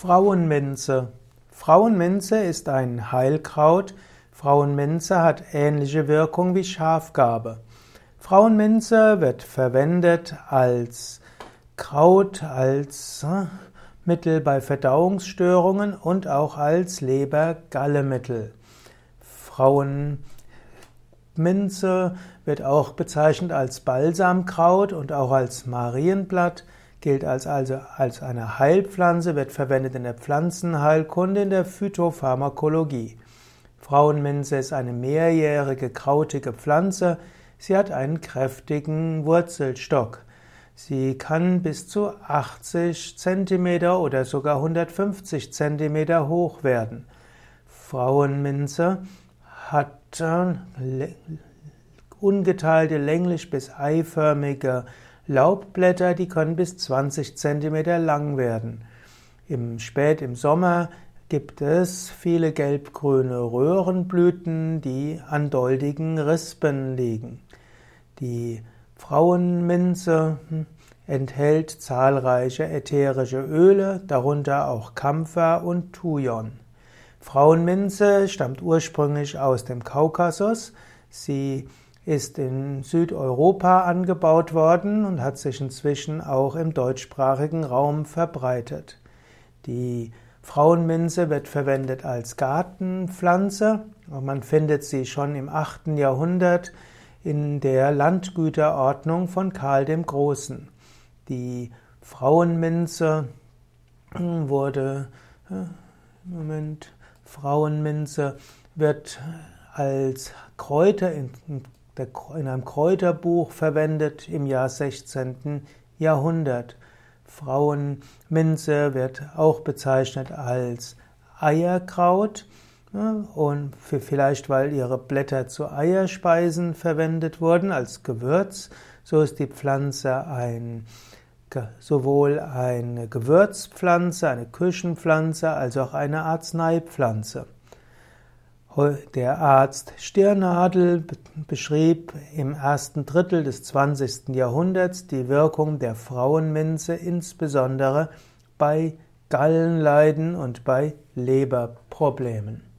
Frauenminze. Frauenminze ist ein Heilkraut. Frauenminze hat ähnliche Wirkung wie Schafgarbe. Frauenminze wird verwendet als Kraut, als äh, Mittel bei Verdauungsstörungen und auch als Leber-Galle-Mittel. Frauenminze wird auch bezeichnet als Balsamkraut und auch als Marienblatt gilt als, also als eine Heilpflanze, wird verwendet in der Pflanzenheilkunde, in der Phytopharmakologie. Frauenminze ist eine mehrjährige krautige Pflanze. Sie hat einen kräftigen Wurzelstock. Sie kann bis zu 80 cm oder sogar 150 cm hoch werden. Frauenminze hat äh, ungeteilte, länglich bis eiförmige Laubblätter, die können bis 20 cm lang werden. Im Spät im Sommer gibt es viele gelbgrüne Röhrenblüten, die an doldigen Rispen liegen. Die Frauenminze hm, enthält zahlreiche ätherische Öle, darunter auch Kampfer und Thujon. Frauenminze stammt ursprünglich aus dem Kaukasus. Sie ist in Südeuropa angebaut worden und hat sich inzwischen auch im deutschsprachigen Raum verbreitet. Die Frauenminze wird verwendet als Gartenpflanze. Man findet sie schon im 8. Jahrhundert in der Landgüterordnung von Karl dem Großen. Die Frauenminze wurde, äh, Moment, Frauenminze wird als Kräuter in in einem Kräuterbuch verwendet im Jahr 16. Jahrhundert. Frauenminze wird auch bezeichnet als Eierkraut und für vielleicht weil ihre Blätter zu Eierspeisen verwendet wurden als Gewürz, so ist die Pflanze ein sowohl eine Gewürzpflanze, eine Küchenpflanze als auch eine Arzneipflanze. Der Arzt Stirnadel beschrieb im ersten Drittel des 20. Jahrhunderts die Wirkung der Frauenminze insbesondere bei Gallenleiden und bei Leberproblemen.